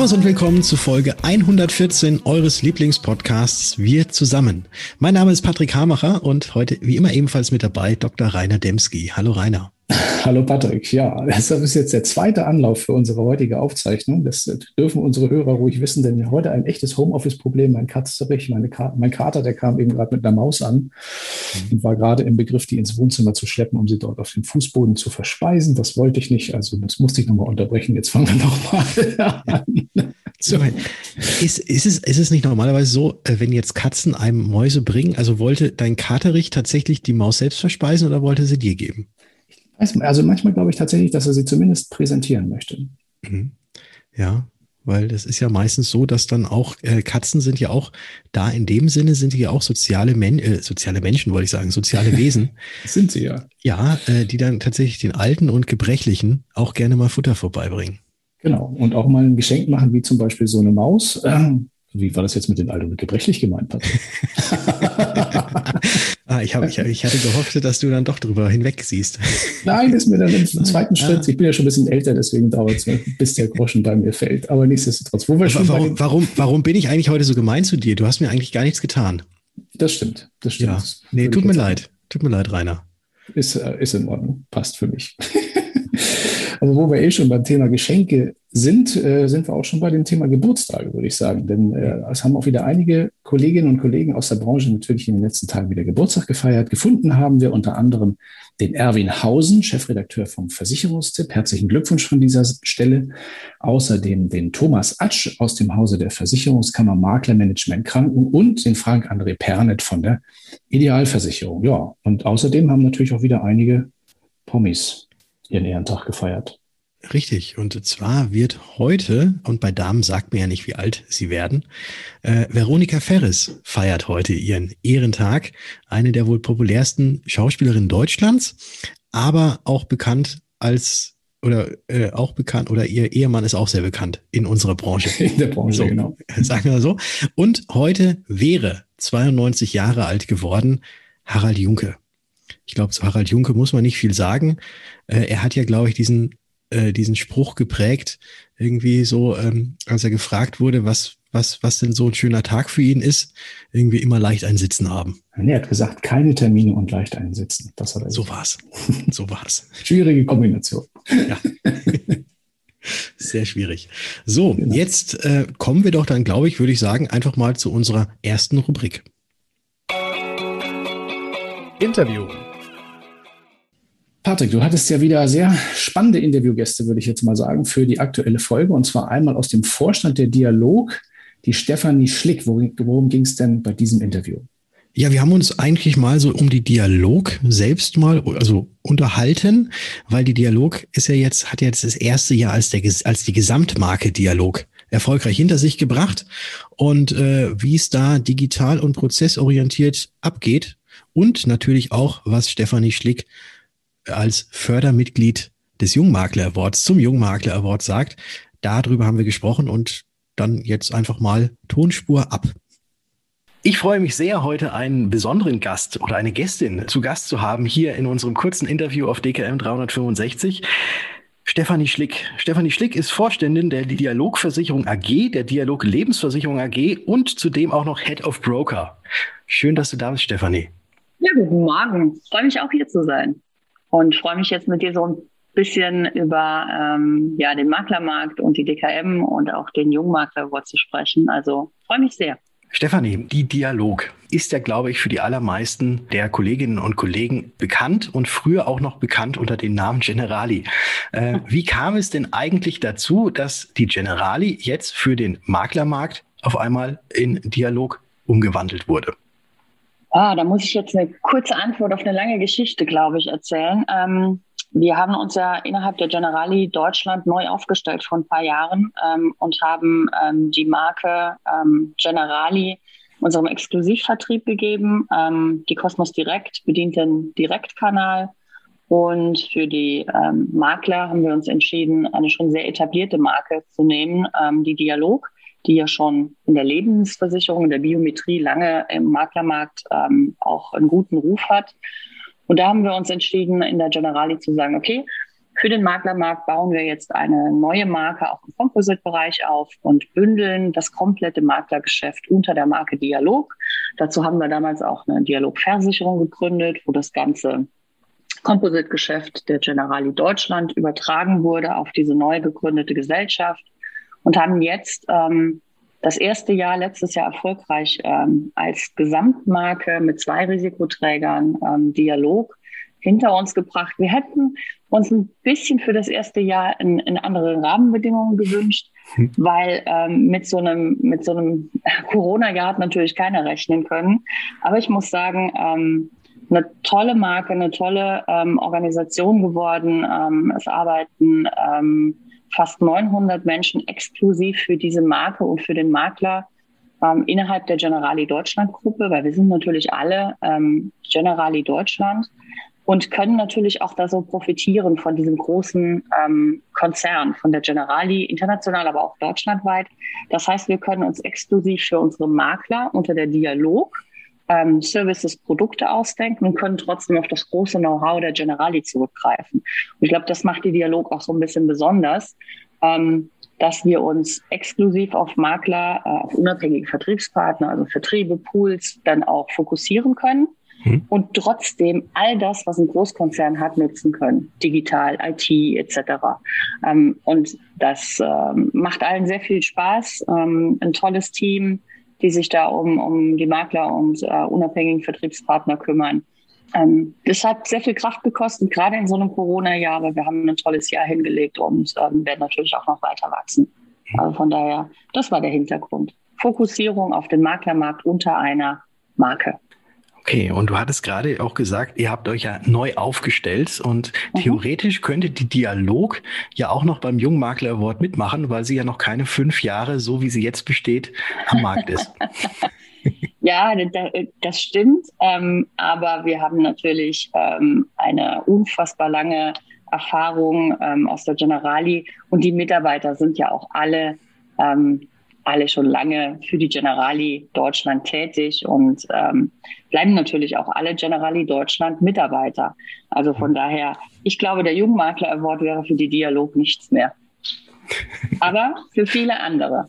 Servus und willkommen zu Folge 114 eures Lieblingspodcasts Wir zusammen. Mein Name ist Patrick Hamacher und heute wie immer ebenfalls mit dabei Dr. Rainer Demski. Hallo Rainer. Hallo Patrick, ja, das ist jetzt der zweite Anlauf für unsere heutige Aufzeichnung. Das dürfen unsere Hörer ruhig wissen, denn heute ein echtes Homeoffice-Problem. Mein Katzerich, meine Ka mein Kater, der kam eben gerade mit einer Maus an mhm. und war gerade im Begriff, die ins Wohnzimmer zu schleppen, um sie dort auf den Fußboden zu verspeisen. Das wollte ich nicht, also das musste ich nochmal unterbrechen. Jetzt fangen wir nochmal an. So, ist, ist, es, ist es nicht normalerweise so, äh, wenn jetzt Katzen einem Mäuse bringen, also wollte dein Katerich tatsächlich die Maus selbst verspeisen oder wollte sie dir geben? Also manchmal glaube ich tatsächlich, dass er sie zumindest präsentieren möchte. Mhm. Ja, weil das ist ja meistens so, dass dann auch äh, Katzen sind ja auch da in dem Sinne sind die ja auch soziale, Men äh, soziale Menschen, wollte ich sagen, soziale Wesen. sind sie ja. Ja, äh, die dann tatsächlich den Alten und Gebrechlichen auch gerne mal Futter vorbeibringen. Genau. Und auch mal ein Geschenk machen, wie zum Beispiel so eine Maus. Ähm, wie war das jetzt mit den Alten und Gebrechlich gemeint, Patrick? Ah, ich, hab, ich, ich hatte gehofft, dass du dann doch drüber hinweg siehst. Nein, ist mir dann im zweiten Schritt. Ah. Ich bin ja schon ein bisschen älter, deswegen dauert es, bis der Groschen bei mir fällt. Aber nichtsdestotrotz. Wo wir schon warum, warum, warum bin ich eigentlich heute so gemein zu dir? Du hast mir eigentlich gar nichts getan. Das stimmt. Das stimmt. Ja. Nee, tut mir leid. Tut mir leid, Rainer. Ist, äh, ist in Ordnung. Passt für mich. Also wo wir eh schon beim Thema Geschenke sind, äh, sind wir auch schon bei dem Thema Geburtstage, würde ich sagen. Denn äh, es haben auch wieder einige Kolleginnen und Kollegen aus der Branche natürlich in den letzten Tagen wieder Geburtstag gefeiert. Gefunden haben wir unter anderem den Erwin Hausen, Chefredakteur vom Versicherungstipp. Herzlichen Glückwunsch von dieser Stelle. Außerdem den Thomas Atsch aus dem Hause der Versicherungskammer Maklermanagement Kranken und den Frank André Pernet von der Idealversicherung. Ja, und außerdem haben natürlich auch wieder einige Promis ihren Ehrentag gefeiert. Richtig. Und zwar wird heute, und bei Damen sagt mir ja nicht, wie alt sie werden, äh, Veronika Ferris feiert heute ihren Ehrentag. Eine der wohl populärsten Schauspielerinnen Deutschlands, aber auch bekannt als oder äh, auch bekannt oder ihr Ehemann ist auch sehr bekannt in unserer Branche. In der Branche, so, genau. Sagen wir so. Und heute wäre 92 Jahre alt geworden Harald Junke. Ich glaube, zu Harald Junke muss man nicht viel sagen. Äh, er hat ja, glaube ich, diesen, äh, diesen Spruch geprägt, irgendwie so, ähm, als er gefragt wurde, was, was, was denn so ein schöner Tag für ihn ist, irgendwie immer leicht einsitzen haben. Er hat gesagt, keine Termine und leicht einsitzen. Das hat er so war's. So war's. Schwierige Kombination. Ja. Sehr schwierig. So, genau. jetzt äh, kommen wir doch dann, glaube ich, würde ich sagen, einfach mal zu unserer ersten Rubrik. Interview. Patrick, du hattest ja wieder sehr spannende Interviewgäste, würde ich jetzt mal sagen, für die aktuelle Folge. Und zwar einmal aus dem Vorstand der Dialog, die Stefanie Schlick. Worum, worum ging es denn bei diesem Interview? Ja, wir haben uns eigentlich mal so um die Dialog selbst mal, also unterhalten, weil die Dialog ist ja jetzt, hat jetzt das erste Jahr als, der, als die Gesamtmarke Dialog erfolgreich hinter sich gebracht und äh, wie es da digital und prozessorientiert abgeht und natürlich auch, was Stefanie Schlick als Fördermitglied des Jungmakler Awards zum Jungmakler Award sagt. Darüber haben wir gesprochen und dann jetzt einfach mal Tonspur ab. Ich freue mich sehr, heute einen besonderen Gast oder eine Gästin zu Gast zu haben hier in unserem kurzen Interview auf DKM 365. Stefanie Schlick. Stefanie Schlick ist Vorständin der Dialogversicherung AG, der Dialog Lebensversicherung AG und zudem auch noch Head of Broker. Schön, dass du da bist, Stefanie. Ja, guten Morgen. Ich freue mich auch hier zu sein und freue mich jetzt mit dir so ein bisschen über ähm, ja, den Maklermarkt und die DKM und auch den Jungmakler Award zu sprechen. Also freue mich sehr. Stefanie, die Dialog ist ja, glaube ich, für die allermeisten der Kolleginnen und Kollegen bekannt und früher auch noch bekannt unter dem Namen Generali. Äh, wie kam es denn eigentlich dazu, dass die Generali jetzt für den Maklermarkt auf einmal in Dialog umgewandelt wurde? Ah, da muss ich jetzt eine kurze Antwort auf eine lange Geschichte, glaube ich, erzählen. Ähm, wir haben uns ja innerhalb der Generali Deutschland neu aufgestellt vor ein paar Jahren ähm, und haben ähm, die Marke ähm, Generali unserem Exklusivvertrieb gegeben. Ähm, die Cosmos Direkt bedient den Direktkanal. Und für die ähm, Makler haben wir uns entschieden, eine schon sehr etablierte Marke zu nehmen, die Dialog die ja schon in der Lebensversicherung, in der Biometrie lange im Maklermarkt ähm, auch einen guten Ruf hat. Und da haben wir uns entschieden, in der Generali zu sagen, okay, Für den Maklermarkt bauen wir jetzt eine neue Marke auch im Composite-Bereich auf und bündeln das komplette Maklergeschäft unter der Marke Dialog. Dazu haben wir damals auch eine Dialogversicherung gegründet, wo das ganze Composite-Geschäft der Generali Deutschland übertragen wurde auf diese neu gegründete Gesellschaft und haben jetzt ähm, das erste Jahr, letztes Jahr erfolgreich ähm, als Gesamtmarke mit zwei Risikoträgern ähm, Dialog hinter uns gebracht. Wir hätten uns ein bisschen für das erste Jahr in, in andere Rahmenbedingungen gewünscht, hm. weil ähm, mit so einem, mit so einem Corona-Jahr hat natürlich keiner rechnen können. Aber ich muss sagen, ähm, eine tolle Marke, eine tolle ähm, Organisation geworden. Ähm, es arbeiten ähm, fast 900 Menschen exklusiv für diese Marke und für den Makler ähm, innerhalb der Generali Deutschland Gruppe, weil wir sind natürlich alle ähm, Generali Deutschland und können natürlich auch da so profitieren von diesem großen ähm, Konzern, von der Generali, international, aber auch deutschlandweit. Das heißt, wir können uns exklusiv für unsere Makler unter der Dialog ähm, Services, Produkte ausdenken und können trotzdem auf das große Know-how der Generali zurückgreifen. Und ich glaube, das macht die Dialog auch so ein bisschen besonders, ähm, dass wir uns exklusiv auf Makler, äh, auf unabhängige Vertriebspartner, also Vertriebe, Pools, dann auch fokussieren können hm. und trotzdem all das, was ein Großkonzern hat, nutzen können. Digital, IT etc. Ähm, und das ähm, macht allen sehr viel Spaß. Ähm, ein tolles Team, die sich da um, um die Makler und äh, unabhängigen Vertriebspartner kümmern. Ähm, das hat sehr viel Kraft gekostet, gerade in so einem Corona-Jahr, aber wir haben ein tolles Jahr hingelegt und ähm, werden natürlich auch noch weiter wachsen. Also von daher, das war der Hintergrund. Fokussierung auf den Maklermarkt unter einer Marke. Okay, und du hattest gerade auch gesagt, ihr habt euch ja neu aufgestellt und mhm. theoretisch könnte die Dialog ja auch noch beim Jungmakler Award mitmachen, weil sie ja noch keine fünf Jahre, so wie sie jetzt besteht, am Markt ist. ja, das stimmt. Ähm, aber wir haben natürlich ähm, eine unfassbar lange Erfahrung ähm, aus der Generali und die Mitarbeiter sind ja auch alle alle schon lange für die Generali Deutschland tätig und ähm, bleiben natürlich auch alle Generali Deutschland Mitarbeiter. Also von daher, ich glaube, der Jungmakler Award wäre für die Dialog nichts mehr. Aber für viele andere.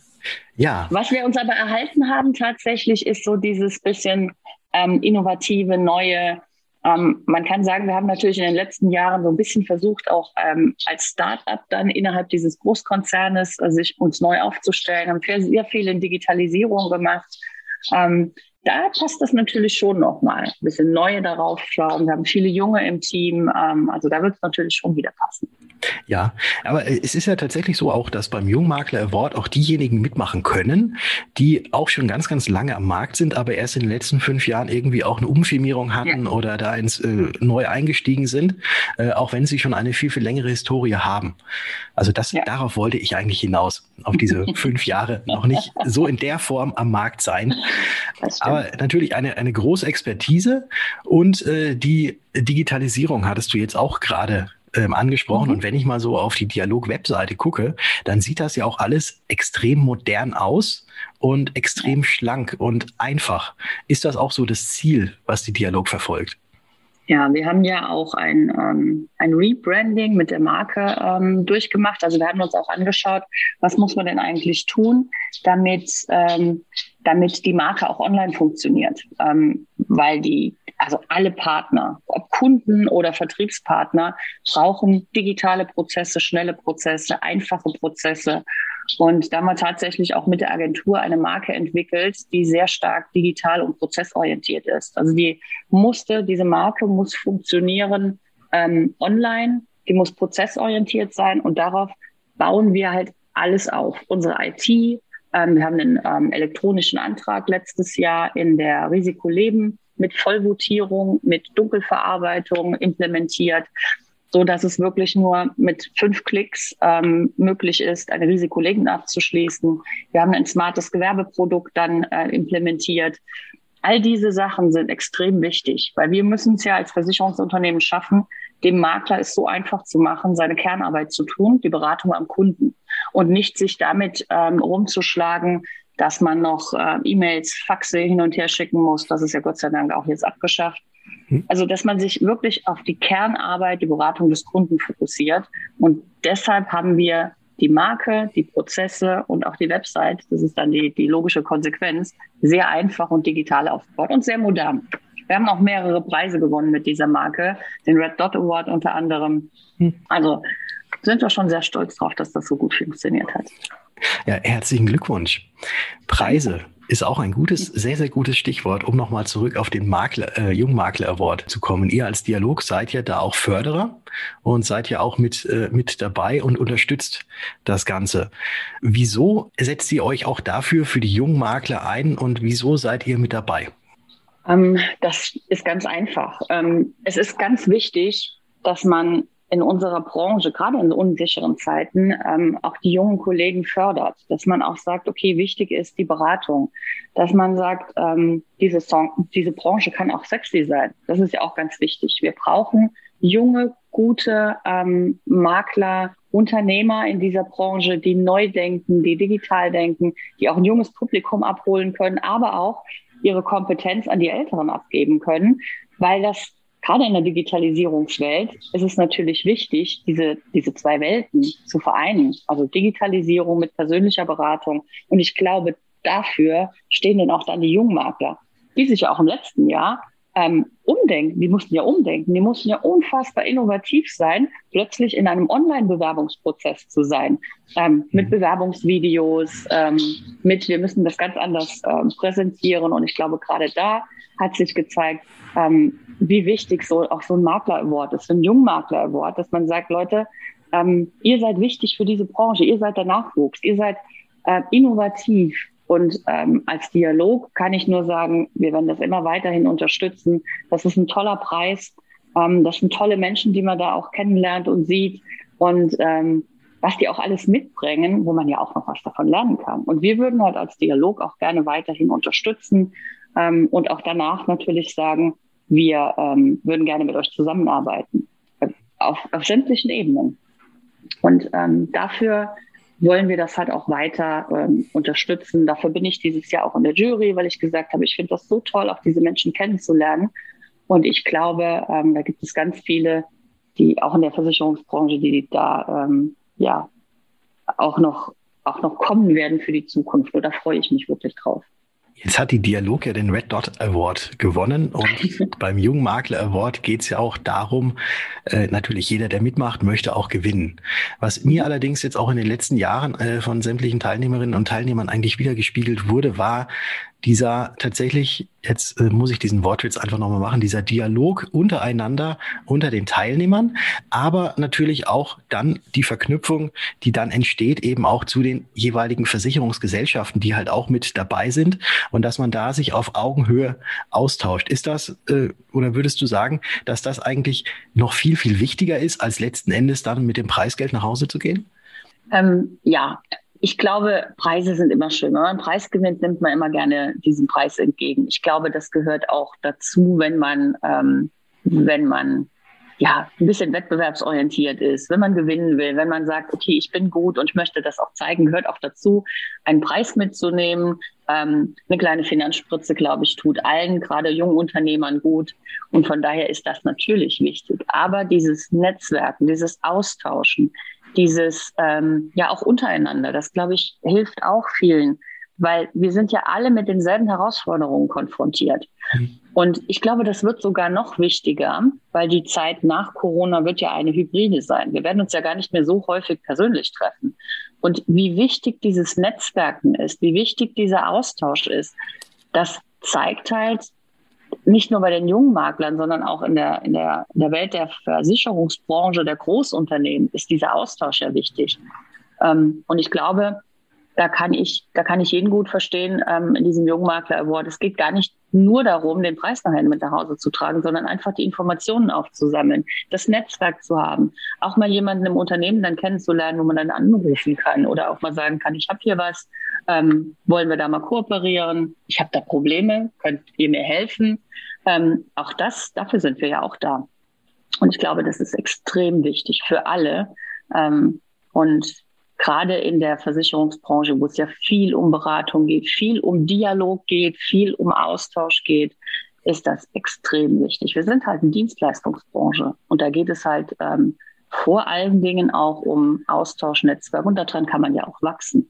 Ja. Was wir uns aber erhalten haben tatsächlich, ist so dieses bisschen ähm, innovative, neue ähm, man kann sagen, wir haben natürlich in den letzten Jahren so ein bisschen versucht, auch ähm, als Start-up dann innerhalb dieses Großkonzernes äh, sich uns neu aufzustellen, haben sehr viel in Digitalisierung gemacht. Ähm, da passt das natürlich schon nochmal. Ein bisschen neue darauf schauen. Wir haben viele Junge im Team. Ähm, also da wird es natürlich schon wieder passen. Ja, aber es ist ja tatsächlich so auch, dass beim Jungmakler Award auch diejenigen mitmachen können, die auch schon ganz, ganz lange am Markt sind, aber erst in den letzten fünf Jahren irgendwie auch eine Umfirmierung hatten ja. oder da ins äh, neu eingestiegen sind, äh, auch wenn sie schon eine viel, viel längere Historie haben. Also das, ja. darauf wollte ich eigentlich hinaus, auf diese fünf Jahre noch nicht so in der Form am Markt sein. Aber natürlich eine, eine große Expertise und äh, die Digitalisierung hattest du jetzt auch gerade ähm, angesprochen. Mhm. Und wenn ich mal so auf die Dialog-Webseite gucke, dann sieht das ja auch alles extrem modern aus und extrem schlank und einfach. Ist das auch so das Ziel, was die Dialog verfolgt? Ja, wir haben ja auch ein, ähm, ein Rebranding mit der Marke ähm, durchgemacht. Also wir haben uns auch angeschaut, was muss man denn eigentlich tun, damit, ähm, damit die Marke auch online funktioniert. Ähm, weil die, also alle Partner, ob Kunden oder Vertriebspartner, brauchen digitale Prozesse, schnelle Prozesse, einfache Prozesse. Und da haben wir tatsächlich auch mit der Agentur eine Marke entwickelt, die sehr stark digital und prozessorientiert ist. Also die musste, diese Marke muss funktionieren ähm, online, die muss prozessorientiert sein und darauf bauen wir halt alles auf. Unsere IT, ähm, wir haben einen ähm, elektronischen Antrag letztes Jahr in der Risikoleben mit Vollvotierung, mit Dunkelverarbeitung implementiert, so dass es wirklich nur mit fünf Klicks ähm, möglich ist, eine Risikolegen abzuschließen. Wir haben ein smartes Gewerbeprodukt dann äh, implementiert. All diese Sachen sind extrem wichtig, weil wir müssen es ja als Versicherungsunternehmen schaffen, dem Makler es so einfach zu machen, seine Kernarbeit zu tun, die Beratung am Kunden und nicht sich damit ähm, rumzuschlagen, dass man noch äh, E-Mails, Faxe hin und her schicken muss. Das ist ja Gott sei Dank auch jetzt abgeschafft. Hm. Also, dass man sich wirklich auf die Kernarbeit, die Beratung des Kunden fokussiert. Und deshalb haben wir die Marke, die Prozesse und auch die Website, das ist dann die, die logische Konsequenz, sehr einfach und digital aufgebaut und sehr modern. Wir haben auch mehrere Preise gewonnen mit dieser Marke, den Red Dot Award unter anderem. Hm. Also sind wir schon sehr stolz drauf, dass das so gut funktioniert hat. Ja, herzlichen Glückwunsch. Preise ist auch ein gutes, sehr, sehr gutes Stichwort, um nochmal zurück auf den Makler, äh, Jungmakler Award zu kommen. Ihr als Dialog seid ja da auch Förderer und seid ja auch mit, äh, mit dabei und unterstützt das Ganze. Wieso setzt ihr euch auch dafür für die Jungmakler ein und wieso seid ihr mit dabei? Ähm, das ist ganz einfach. Ähm, es ist ganz wichtig, dass man in unserer Branche, gerade in unsicheren Zeiten, ähm, auch die jungen Kollegen fördert, dass man auch sagt, okay, wichtig ist die Beratung, dass man sagt, ähm, diese, Song, diese Branche kann auch sexy sein. Das ist ja auch ganz wichtig. Wir brauchen junge, gute ähm, Makler, Unternehmer in dieser Branche, die neu denken, die digital denken, die auch ein junges Publikum abholen können, aber auch ihre Kompetenz an die Älteren abgeben können, weil das gerade in der Digitalisierungswelt ist es natürlich wichtig, diese, diese zwei Welten zu vereinen. Also Digitalisierung mit persönlicher Beratung. Und ich glaube, dafür stehen dann auch dann die Jungmakler, die sich auch im letzten Jahr ähm, umdenken. Die mussten ja umdenken. Die mussten ja unfassbar innovativ sein, plötzlich in einem Online-Bewerbungsprozess zu sein. Ähm, mit mhm. Bewerbungsvideos, ähm, mit, wir müssen das ganz anders ähm, präsentieren. Und ich glaube, gerade da hat sich gezeigt, ähm, wie wichtig so auch so ein Makler-Award ist, so ein Jungmakler-Award, dass man sagt, Leute, ähm, ihr seid wichtig für diese Branche, ihr seid der Nachwuchs, ihr seid äh, innovativ. Und ähm, als Dialog kann ich nur sagen, wir werden das immer weiterhin unterstützen. Das ist ein toller Preis. Ähm, das sind tolle Menschen, die man da auch kennenlernt und sieht. Und ähm, was die auch alles mitbringen, wo man ja auch noch was davon lernen kann. Und wir würden halt als Dialog auch gerne weiterhin unterstützen ähm, und auch danach natürlich sagen, wir ähm, würden gerne mit euch zusammenarbeiten auf, auf sämtlichen Ebenen. Und ähm, dafür wollen wir das halt auch weiter ähm, unterstützen. Dafür bin ich dieses Jahr auch in der Jury, weil ich gesagt habe, ich finde das so toll, auch diese Menschen kennenzulernen. Und ich glaube, ähm, da gibt es ganz viele, die auch in der Versicherungsbranche, die da ähm, ja auch noch auch noch kommen werden für die Zukunft. Und da freue ich mich wirklich drauf. Jetzt hat die Dialog ja den Red Dot Award gewonnen und beim Jungmakler Award geht es ja auch darum, äh, natürlich jeder, der mitmacht, möchte auch gewinnen. Was mir allerdings jetzt auch in den letzten Jahren äh, von sämtlichen Teilnehmerinnen und Teilnehmern eigentlich wieder gespiegelt wurde, war dieser tatsächlich, jetzt äh, muss ich diesen Wortwitz einfach nochmal machen, dieser Dialog untereinander, unter den Teilnehmern, aber natürlich auch dann die Verknüpfung, die dann entsteht, eben auch zu den jeweiligen Versicherungsgesellschaften, die halt auch mit dabei sind und dass man da sich auf Augenhöhe austauscht. Ist das, äh, oder würdest du sagen, dass das eigentlich noch viel, viel wichtiger ist, als letzten Endes dann mit dem Preisgeld nach Hause zu gehen? Ähm, ja, ich glaube, Preise sind immer schön. Wenn man einen Preis gewinnt, nimmt man immer gerne diesen Preis entgegen. Ich glaube, das gehört auch dazu, wenn man, ähm, wenn man ja ein bisschen wettbewerbsorientiert ist, wenn man gewinnen will, wenn man sagt, okay, ich bin gut und ich möchte das auch zeigen, gehört auch dazu, einen Preis mitzunehmen. Ähm, eine kleine Finanzspritze, glaube ich, tut allen, gerade jungen Unternehmern gut. Und von daher ist das natürlich wichtig. Aber dieses Netzwerken, dieses Austauschen, dieses ähm, ja auch untereinander, das glaube ich hilft auch vielen, weil wir sind ja alle mit denselben Herausforderungen konfrontiert. Mhm. Und ich glaube, das wird sogar noch wichtiger, weil die Zeit nach Corona wird ja eine Hybride sein. Wir werden uns ja gar nicht mehr so häufig persönlich treffen. Und wie wichtig dieses Netzwerken ist, wie wichtig dieser Austausch ist, das zeigt halt, nicht nur bei den jungen Maklern, sondern auch in der, in der, in der Welt der Versicherungsbranche, der Großunternehmen ist dieser Austausch ja wichtig. Ähm, und ich glaube, da kann ich, da kann ich jeden gut verstehen ähm, in diesem Jungmakler Award. Es geht gar nicht nur darum, den Preis nachher mit nach Hause zu tragen, sondern einfach die Informationen aufzusammeln, das Netzwerk zu haben, auch mal jemanden im Unternehmen dann kennenzulernen, wo man dann anrufen kann oder auch mal sagen kann, ich habe hier was, ähm, wollen wir da mal kooperieren? Ich habe da Probleme, könnt ihr mir helfen? Ähm, auch das, dafür sind wir ja auch da. Und ich glaube, das ist extrem wichtig für alle. Ähm, und gerade in der Versicherungsbranche, wo es ja viel um Beratung geht, viel um Dialog geht, viel um Austausch geht, ist das extrem wichtig. Wir sind halt eine Dienstleistungsbranche und da geht es halt ähm, vor allen Dingen auch um Austausch, Netzwerk und daran kann man ja auch wachsen.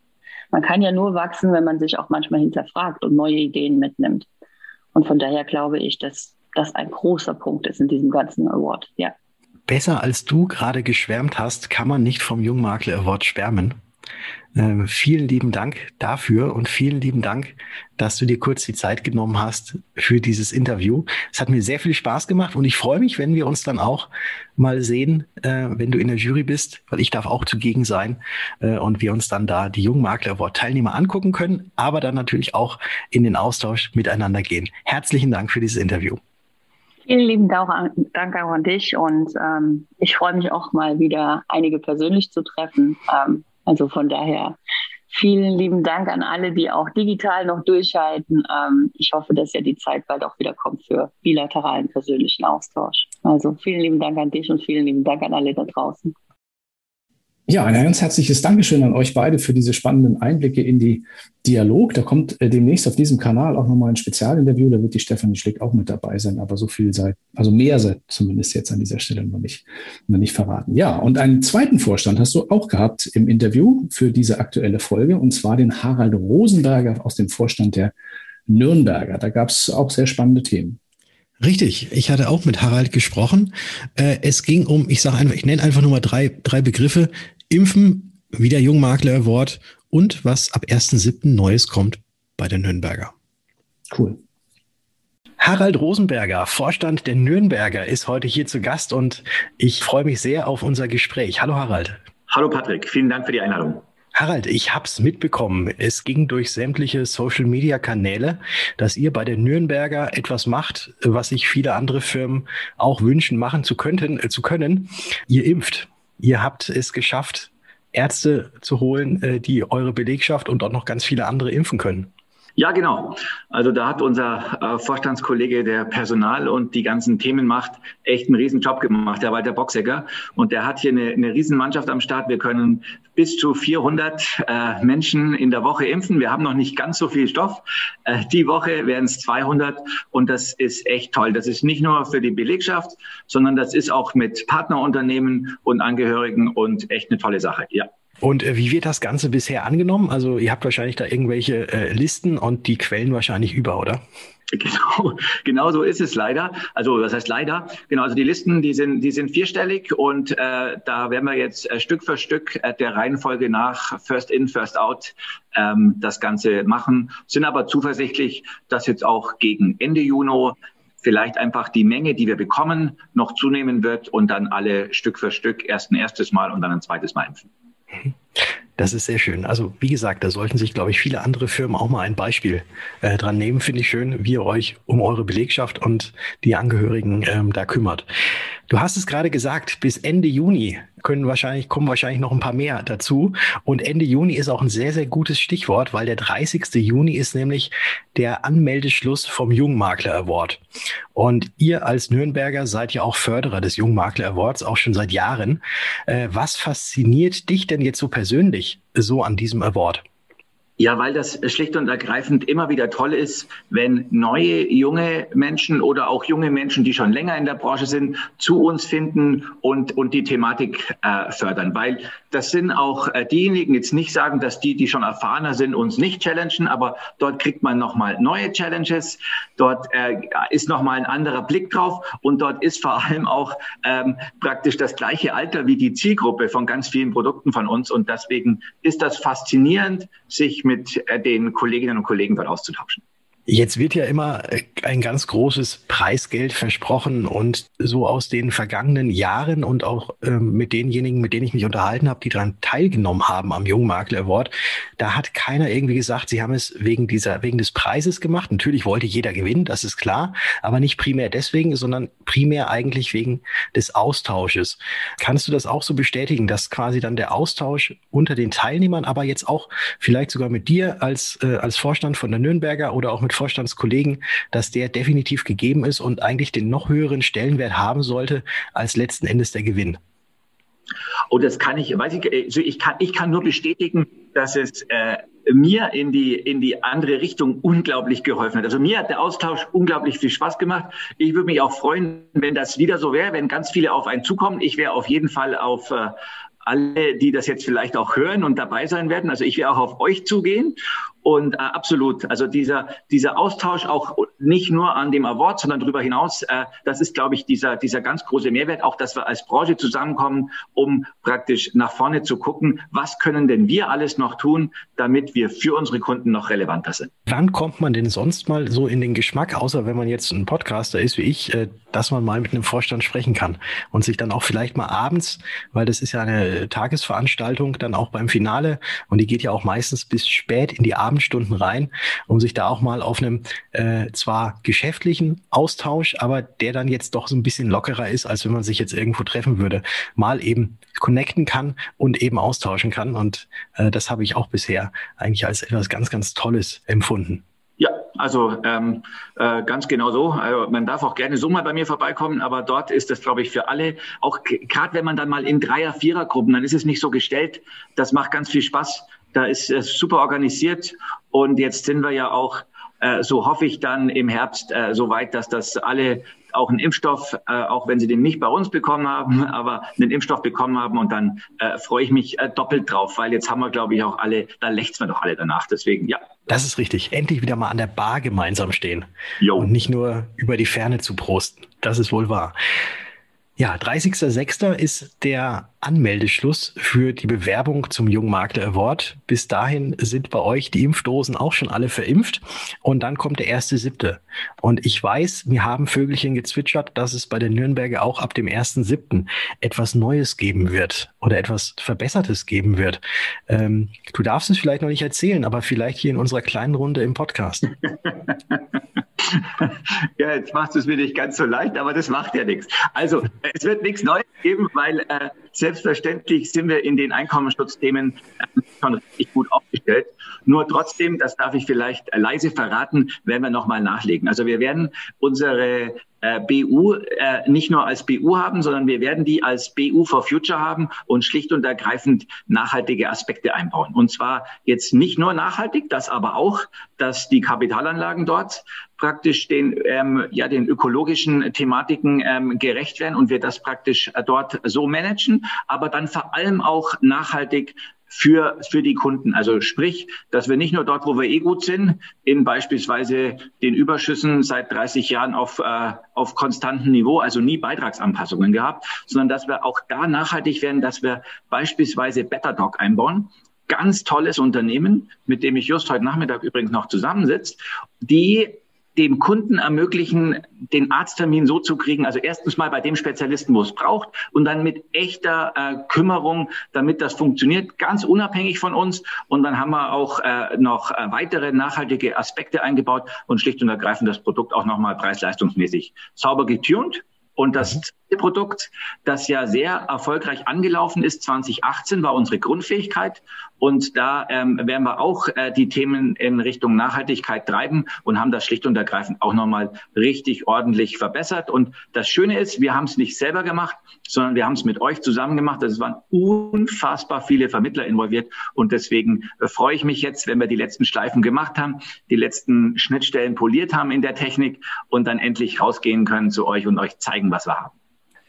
Man kann ja nur wachsen, wenn man sich auch manchmal hinterfragt und neue Ideen mitnimmt. Und von daher glaube ich, dass das ein großer Punkt ist in diesem ganzen Award. Ja. Besser als du gerade geschwärmt hast, kann man nicht vom Jungmakler Award schwärmen. Ähm, vielen lieben Dank dafür und vielen lieben Dank, dass du dir kurz die Zeit genommen hast für dieses Interview. Es hat mir sehr viel Spaß gemacht und ich freue mich, wenn wir uns dann auch mal sehen, äh, wenn du in der Jury bist, weil ich darf auch zugegen sein äh, und wir uns dann da die Jungmakler Award Teilnehmer angucken können, aber dann natürlich auch in den Austausch miteinander gehen. Herzlichen Dank für dieses Interview. Vielen lieben Dank auch an dich und ähm, ich freue mich auch mal wieder einige persönlich zu treffen. Ähm, also von daher vielen lieben Dank an alle, die auch digital noch durchhalten. Ähm, ich hoffe, dass ja die Zeit bald auch wieder kommt für bilateralen persönlichen Austausch. Also vielen lieben Dank an dich und vielen lieben Dank an alle da draußen. Ja, ein ganz herzliches Dankeschön an euch beide für diese spannenden Einblicke in die Dialog. Da kommt äh, demnächst auf diesem Kanal auch nochmal ein Spezialinterview. Da wird die Stefanie Schlick auch mit dabei sein, aber so viel sei, also mehr sei zumindest jetzt an dieser Stelle noch nicht, noch nicht verraten. Ja, und einen zweiten Vorstand hast du auch gehabt im Interview für diese aktuelle Folge, und zwar den Harald Rosenberger aus dem Vorstand der Nürnberger. Da gab es auch sehr spannende Themen. Richtig, ich hatte auch mit Harald gesprochen. Äh, es ging um, ich sage einfach, ich nenne einfach nur mal drei, drei Begriffe. Impfen, wieder Jungmakler Award und was ab 1.7. Neues kommt bei der Nürnberger. Cool. Harald Rosenberger, Vorstand der Nürnberger, ist heute hier zu Gast und ich freue mich sehr auf unser Gespräch. Hallo Harald. Hallo Patrick, vielen Dank für die Einladung. Harald, ich habe es mitbekommen. Es ging durch sämtliche Social-Media-Kanäle, dass ihr bei der Nürnberger etwas macht, was sich viele andere Firmen auch wünschen, machen zu, könnten, äh, zu können. Ihr impft. Ihr habt es geschafft, Ärzte zu holen, äh, die eure Belegschaft und auch noch ganz viele andere impfen können. Ja, genau. Also da hat unser äh, Vorstandskollege, der Personal und die ganzen Themen macht, echt einen riesen Job gemacht, der Walter Boxecker. Und der hat hier eine, eine riesen Mannschaft am Start. Wir können bis zu 400 äh, Menschen in der Woche impfen. Wir haben noch nicht ganz so viel Stoff. Äh, die Woche werden es 200 und das ist echt toll. Das ist nicht nur für die Belegschaft, sondern das ist auch mit Partnerunternehmen und Angehörigen und echt eine tolle Sache. Ja. Und äh, wie wird das Ganze bisher angenommen? Also ihr habt wahrscheinlich da irgendwelche äh, Listen und die quellen wahrscheinlich über, oder? Genau, genau so ist es leider. Also was heißt leider? Genau, also die Listen, die sind, die sind vierstellig und äh, da werden wir jetzt äh, Stück für Stück äh, der Reihenfolge nach First in, First out ähm, das Ganze machen. Sind aber zuversichtlich, dass jetzt auch gegen Ende Juni vielleicht einfach die Menge, die wir bekommen, noch zunehmen wird und dann alle Stück für Stück erst ein erstes Mal und dann ein zweites Mal impfen. Das ist sehr schön. Also wie gesagt, da sollten sich, glaube ich, viele andere Firmen auch mal ein Beispiel äh, dran nehmen. Finde ich schön, wie ihr euch um eure Belegschaft und die Angehörigen ähm, da kümmert. Du hast es gerade gesagt, bis Ende Juni können wahrscheinlich, kommen wahrscheinlich noch ein paar mehr dazu. Und Ende Juni ist auch ein sehr, sehr gutes Stichwort, weil der 30. Juni ist nämlich der Anmeldeschluss vom Jungmakler Award. Und ihr als Nürnberger seid ja auch Förderer des Jungmakler Awards, auch schon seit Jahren. Äh, was fasziniert dich denn jetzt so persönlich so an diesem Award? Ja, weil das schlicht und ergreifend immer wieder toll ist, wenn neue junge Menschen oder auch junge Menschen, die schon länger in der Branche sind, zu uns finden und, und die Thematik äh, fördern. Weil das sind auch äh, diejenigen, jetzt nicht sagen, dass die, die schon erfahrener sind, uns nicht challengen, aber dort kriegt man nochmal neue Challenges, dort äh, ist nochmal ein anderer Blick drauf und dort ist vor allem auch ähm, praktisch das gleiche Alter wie die Zielgruppe von ganz vielen Produkten von uns und deswegen ist das faszinierend, sich mit äh, den Kolleginnen und Kollegen dort auszutauschen. Jetzt wird ja immer äh, ein ganz großes Preisgeld versprochen und so aus den vergangenen Jahren und auch ähm, mit denjenigen, mit denen ich mich unterhalten habe, die daran teilgenommen haben am Jungmakler Award, da hat keiner irgendwie gesagt, sie haben es wegen dieser, wegen des Preises gemacht. Natürlich wollte jeder gewinnen, das ist klar, aber nicht primär deswegen, sondern primär eigentlich wegen des Austausches. Kannst du das auch so bestätigen, dass quasi dann der Austausch unter den Teilnehmern, aber jetzt auch vielleicht sogar mit dir als, äh, als Vorstand von der Nürnberger oder auch mit Vorstandskollegen, dass der definitiv gegeben ist und eigentlich den noch höheren Stellenwert haben sollte als letzten Endes der Gewinn. Und das kann ich, weiß ich, also ich kann, ich kann nur bestätigen, dass es äh, mir in die, in die andere Richtung unglaublich geholfen hat. Also mir hat der Austausch unglaublich viel Spaß gemacht. Ich würde mich auch freuen, wenn das wieder so wäre, wenn ganz viele auf einen zukommen. Ich wäre auf jeden Fall auf, äh, alle, die das jetzt vielleicht auch hören und dabei sein werden. Also ich werde auch auf euch zugehen und äh, absolut, also dieser, dieser Austausch auch nicht nur an dem Award, sondern darüber hinaus, äh, das ist, glaube ich, dieser, dieser ganz große Mehrwert, auch dass wir als Branche zusammenkommen, um praktisch nach vorne zu gucken, was können denn wir alles noch tun, damit wir für unsere Kunden noch relevanter sind. Wann kommt man denn sonst mal so in den Geschmack, außer wenn man jetzt ein Podcaster ist wie ich, äh, dass man mal mit einem Vorstand sprechen kann und sich dann auch vielleicht mal abends, weil das ist ja eine Tagesveranstaltung, dann auch beim Finale und die geht ja auch meistens bis spät in die Abend Abendstunden rein, um sich da auch mal auf einem äh, zwar geschäftlichen Austausch, aber der dann jetzt doch so ein bisschen lockerer ist, als wenn man sich jetzt irgendwo treffen würde, mal eben connecten kann und eben austauschen kann. Und äh, das habe ich auch bisher eigentlich als etwas ganz, ganz Tolles empfunden. Also ähm, äh, ganz genau so. Also man darf auch gerne so mal bei mir vorbeikommen, aber dort ist das, glaube ich, für alle, auch gerade wenn man dann mal in Dreier-, Vierer-Gruppen, dann ist es nicht so gestellt. Das macht ganz viel Spaß. Da ist es super organisiert und jetzt sind wir ja auch, äh, so hoffe ich dann im Herbst äh, so weit, dass das alle auch einen Impfstoff, äh, auch wenn sie den nicht bei uns bekommen haben, aber einen Impfstoff bekommen haben und dann äh, freue ich mich äh, doppelt drauf, weil jetzt haben wir, glaube ich, auch alle, da lächzen wir doch alle danach. Deswegen, ja. Das ist richtig. Endlich wieder mal an der Bar gemeinsam stehen. Jo. Und nicht nur über die Ferne zu prosten. Das ist wohl wahr. Ja, 30.06. ist der Anmeldeschluss für die Bewerbung zum Jungmakler Award. Bis dahin sind bei euch die Impfdosen auch schon alle verimpft und dann kommt der erste siebte. Und ich weiß, mir haben Vögelchen gezwitschert, dass es bei den Nürnberger auch ab dem ersten siebten etwas Neues geben wird oder etwas Verbessertes geben wird. Ähm, du darfst es vielleicht noch nicht erzählen, aber vielleicht hier in unserer kleinen Runde im Podcast. ja, jetzt machst du es mir nicht ganz so leicht, aber das macht ja nichts. Also, es wird nichts Neues geben, weil äh, selbstverständlich sind wir in den Einkommensschutzthemen äh, schon richtig gut aufgestellt. Nur trotzdem, das darf ich vielleicht leise verraten, werden wir nochmal nachlegen. Also wir werden unsere äh, BU äh, nicht nur als BU haben, sondern wir werden die als BU for Future haben und schlicht und ergreifend nachhaltige Aspekte einbauen. Und zwar jetzt nicht nur nachhaltig, das aber auch, dass die Kapitalanlagen dort praktisch den, ähm, ja, den ökologischen Thematiken ähm, gerecht werden und wir das praktisch äh, dort so managen, aber dann vor allem auch nachhaltig für, für die Kunden. Also sprich, dass wir nicht nur dort, wo wir eh gut sind, in beispielsweise den Überschüssen seit 30 Jahren auf, äh, auf konstantem Niveau, also nie Beitragsanpassungen gehabt, sondern dass wir auch da nachhaltig werden, dass wir beispielsweise BetterDoc einbauen ganz tolles Unternehmen, mit dem ich just heute Nachmittag übrigens noch zusammensitze, die dem Kunden ermöglichen, den Arzttermin so zu kriegen, also erstens mal bei dem Spezialisten, wo es braucht, und dann mit echter äh, Kümmerung, damit das funktioniert, ganz unabhängig von uns. Und dann haben wir auch äh, noch äh, weitere nachhaltige Aspekte eingebaut und schlicht und ergreifend das Produkt auch nochmal preis-leistungsmäßig sauber getuned. Und das mhm. Produkt, das ja sehr erfolgreich angelaufen ist, 2018 war unsere Grundfähigkeit. Und da ähm, werden wir auch äh, die Themen in Richtung Nachhaltigkeit treiben und haben das schlicht und ergreifend auch nochmal richtig ordentlich verbessert. Und das Schöne ist, wir haben es nicht selber gemacht, sondern wir haben es mit euch zusammen gemacht. Es waren unfassbar viele Vermittler involviert. Und deswegen äh, freue ich mich jetzt, wenn wir die letzten Schleifen gemacht haben, die letzten Schnittstellen poliert haben in der Technik und dann endlich rausgehen können zu euch und euch zeigen, was wir haben.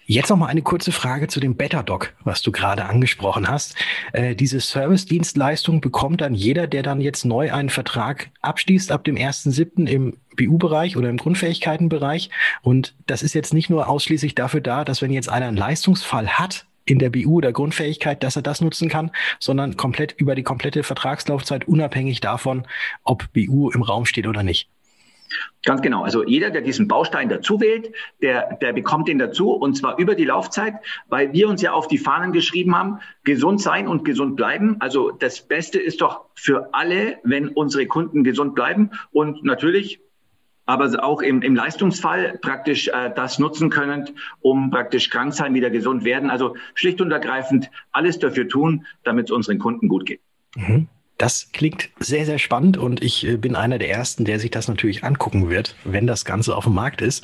Jetzt noch mal eine kurze Frage zu dem BetterDoc, was du gerade angesprochen hast. Äh, diese Service-Dienstleistung bekommt dann jeder, der dann jetzt neu einen Vertrag abschließt ab dem 1.7. im BU-Bereich oder im Grundfähigkeitenbereich. Und das ist jetzt nicht nur ausschließlich dafür da, dass wenn jetzt einer einen Leistungsfall hat, in der BU oder Grundfähigkeit, dass er das nutzen kann, sondern komplett über die komplette Vertragslaufzeit, unabhängig davon, ob BU im Raum steht oder nicht. Ganz genau. Also jeder, der diesen Baustein dazu wählt, der, der bekommt den dazu und zwar über die Laufzeit, weil wir uns ja auf die Fahnen geschrieben haben, gesund sein und gesund bleiben. Also das Beste ist doch für alle, wenn unsere Kunden gesund bleiben und natürlich aber auch im, im Leistungsfall praktisch äh, das nutzen können, um praktisch krank sein, wieder gesund werden. Also schlicht und ergreifend alles dafür tun, damit es unseren Kunden gut geht. Mhm. Das klingt sehr, sehr spannend und ich äh, bin einer der Ersten, der sich das natürlich angucken wird, wenn das Ganze auf dem Markt ist.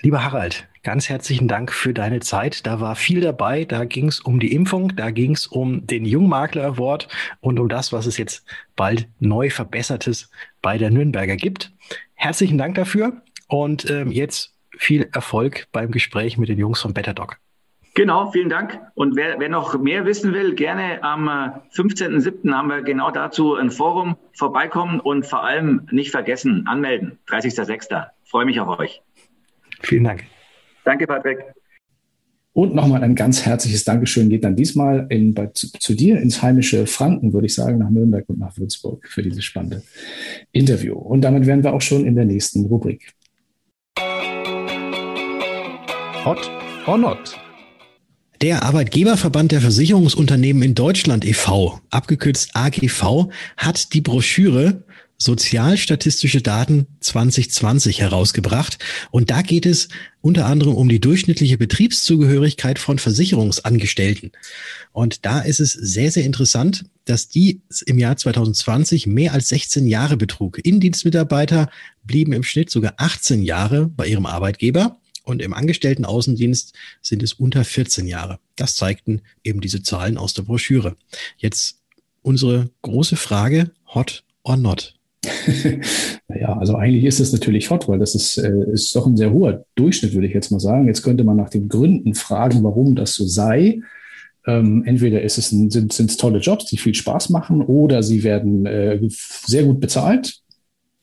Lieber Harald, ganz herzlichen Dank für deine Zeit. Da war viel dabei. Da ging es um die Impfung, da ging es um den Jungmakler Award und um das, was es jetzt bald neu verbessertes bei der Nürnberger gibt. Herzlichen Dank dafür und ähm, jetzt viel Erfolg beim Gespräch mit den Jungs von Better Dog. Genau, vielen Dank. Und wer, wer noch mehr wissen will, gerne am 15.07. Äh, haben wir genau dazu ein Forum vorbeikommen und vor allem nicht vergessen, anmelden. 30.06. Freue mich auf euch. Vielen Dank. Danke, Patrick. Und nochmal ein ganz herzliches Dankeschön geht dann diesmal in, bei, zu, zu, dir ins heimische Franken, würde ich sagen, nach Nürnberg und nach Würzburg für dieses spannende Interview. Und damit wären wir auch schon in der nächsten Rubrik. Hot or not? Der Arbeitgeberverband der Versicherungsunternehmen in Deutschland e.V., abgekürzt AGV, hat die Broschüre Sozialstatistische Daten 2020 herausgebracht. Und da geht es unter anderem um die durchschnittliche Betriebszugehörigkeit von Versicherungsangestellten. Und da ist es sehr, sehr interessant, dass die im Jahr 2020 mehr als 16 Jahre betrug. Indienstmitarbeiter blieben im Schnitt sogar 18 Jahre bei ihrem Arbeitgeber. Und im Angestelltenaußendienst sind es unter 14 Jahre. Das zeigten eben diese Zahlen aus der Broschüre. Jetzt unsere große Frage, hot or not? naja, also eigentlich ist es natürlich hot, weil das ist, äh, ist doch ein sehr hoher Durchschnitt, würde ich jetzt mal sagen. Jetzt könnte man nach den Gründen fragen, warum das so sei. Ähm, entweder ist es ein, sind es tolle Jobs, die viel Spaß machen, oder sie werden äh, sehr gut bezahlt,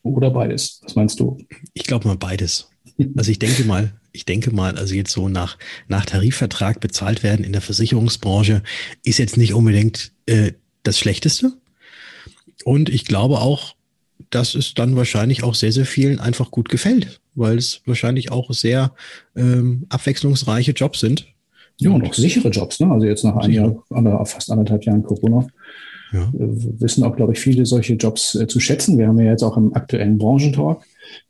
oder beides. Was meinst du? Ich glaube mal beides. Also ich denke mal, ich denke mal, also jetzt so nach, nach Tarifvertrag bezahlt werden in der Versicherungsbranche ist jetzt nicht unbedingt äh, das Schlechteste. Und ich glaube auch, dass es dann wahrscheinlich auch sehr, sehr vielen einfach gut gefällt, weil es wahrscheinlich auch sehr ähm, abwechslungsreiche Jobs sind. Ja, und auch sichere Jobs, ne? Also jetzt nach einem Jahr, fast anderthalb Jahren Corona, ja. wissen auch, glaube ich, viele solche Jobs äh, zu schätzen. Wir haben ja jetzt auch im aktuellen Branchentalk,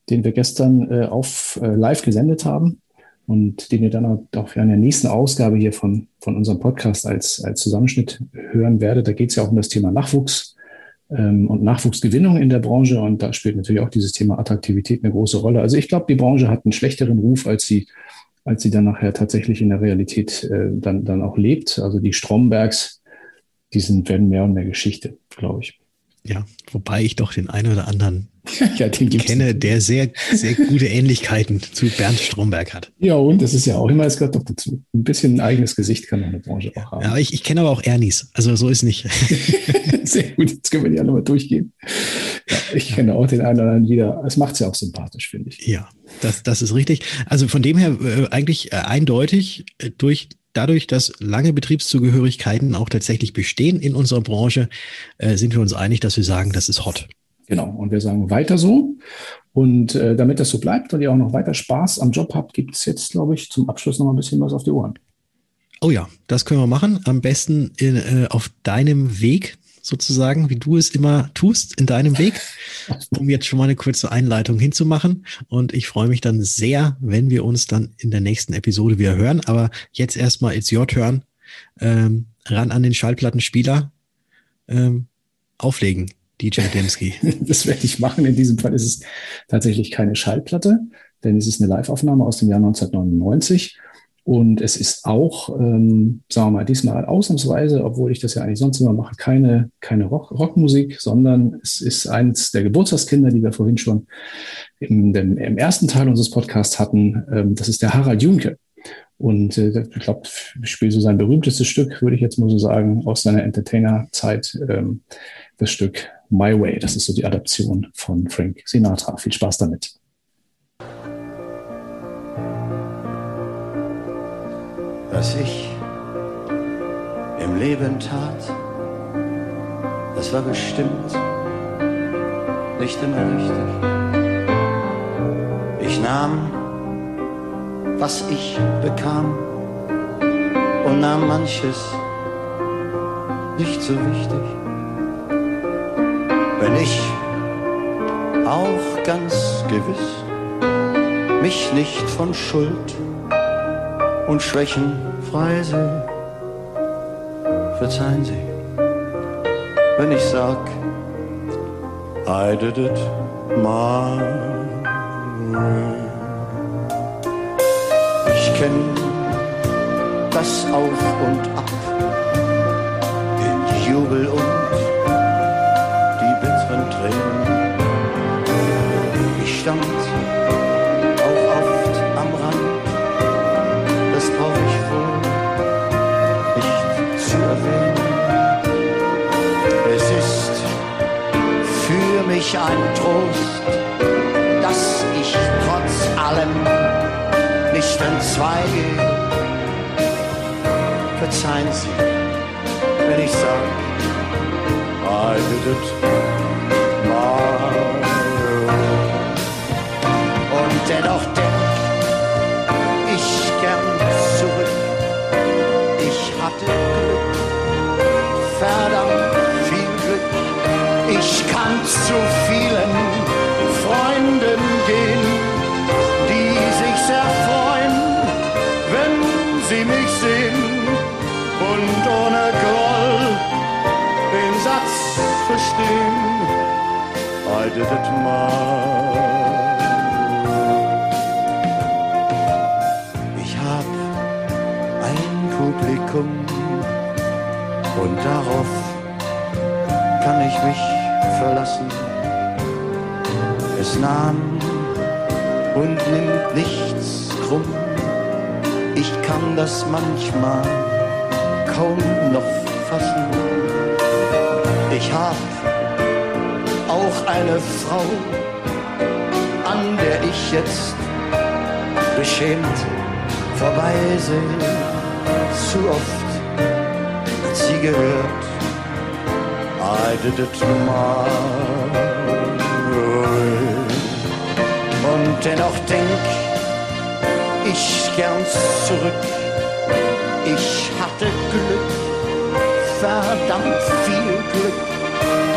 den wir gestern äh, auf äh, live gesendet haben und den ihr dann auch in der nächsten Ausgabe hier von, von unserem Podcast als, als Zusammenschnitt hören werdet. Da geht es ja auch um das Thema Nachwuchs ähm, und Nachwuchsgewinnung in der Branche. Und da spielt natürlich auch dieses Thema Attraktivität eine große Rolle. Also ich glaube, die Branche hat einen schlechteren Ruf, als sie, als sie dann nachher tatsächlich in der Realität äh, dann, dann auch lebt. Also die Strombergs, die sind, werden mehr und mehr Geschichte, glaube ich. Ja, wobei ich doch den einen oder anderen ja, kenne, der sehr, sehr gute Ähnlichkeiten zu Bernd Stromberg hat. Ja, und das ist ja auch immer, es gehört doch dazu. Ein bisschen ein eigenes Gesicht kann eine Branche auch haben. Ja, aber ich, ich kenne aber auch Ernies, also so ist nicht. sehr gut, jetzt können wir die alle mal durchgehen. Ja, ich kenne auch den einen oder anderen wieder. Es macht es ja auch sympathisch, finde ich. Ja, das, das ist richtig. Also von dem her äh, eigentlich äh, eindeutig äh, durch dadurch, dass lange Betriebszugehörigkeiten auch tatsächlich bestehen in unserer Branche, äh, sind wir uns einig, dass wir sagen, das ist hot. Genau. Und wir sagen weiter so. Und äh, damit das so bleibt und ihr auch noch weiter Spaß am Job habt, gibt es jetzt, glaube ich, zum Abschluss noch mal ein bisschen was auf die Ohren. Oh ja, das können wir machen. Am besten in, äh, auf deinem Weg sozusagen, wie du es immer tust, in deinem Weg, um jetzt schon mal eine kurze Einleitung hinzumachen. Und ich freue mich dann sehr, wenn wir uns dann in der nächsten Episode wieder hören. Aber jetzt erstmal, it's your turn. Ähm, ran an den Schallplattenspieler. Ähm, auflegen. DJ Demski. Das werde ich machen. In diesem Fall ist es tatsächlich keine Schallplatte, denn es ist eine Liveaufnahme aus dem Jahr 1999. Und es ist auch, ähm, sagen wir mal, diesmal ausnahmsweise, obwohl ich das ja eigentlich sonst immer mache, keine, keine Rock, Rockmusik, sondern es ist eins der Geburtstagskinder, die wir vorhin schon im, dem, im ersten Teil unseres Podcasts hatten. Ähm, das ist der Harald Junke. Und äh, ich glaube, ich spiele so sein berühmtestes Stück, würde ich jetzt mal so sagen, aus seiner Entertainer-Zeit, ähm, das Stück My Way. Das ist so die Adaption von Frank Sinatra. Viel Spaß damit. Was ich im Leben tat, das war bestimmt nicht immer richtig. Ich nahm, was ich bekam und nahm manches nicht so wichtig. Wenn ich auch ganz gewiss mich nicht von Schuld und Schwächen frei sehe, verzeihen Sie, wenn ich sag, I did it my way. Ich kenn das Auf und Ab, den Jubel und die bitteren Tränen. Ich stand mich ein Trost, dass ich trotz allem nicht entzweige. Verzeihen Sie, wenn ich sag, I did it my way. Und dennoch sehen und ohne Groll den Satz verstehen. I did it my Ich hab ein Publikum und darauf kann ich mich verlassen. Es nahm und nimmt nichts krumm. Ich kann das manchmal kaum noch fassen. Ich hab auch eine Frau, an der ich jetzt beschämt vorbeisehe. Zu oft hat sie gehört, I did it my way. Und dennoch denk ich gern zurück. Ich hatte Glück, verdammt viel Glück.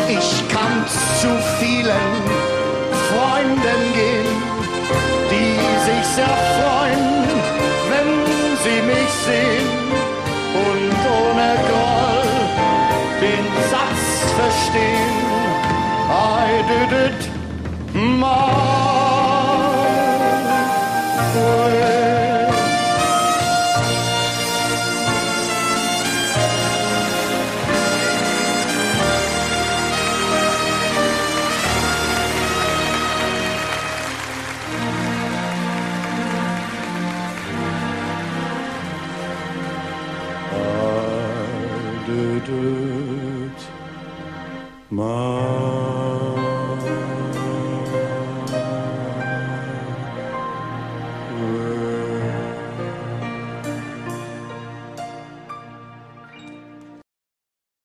Ich kann zu vielen Freunden gehen, die sich sehr freuen, wenn sie mich sehen und ohne Groll den Satz verstehen. I did it my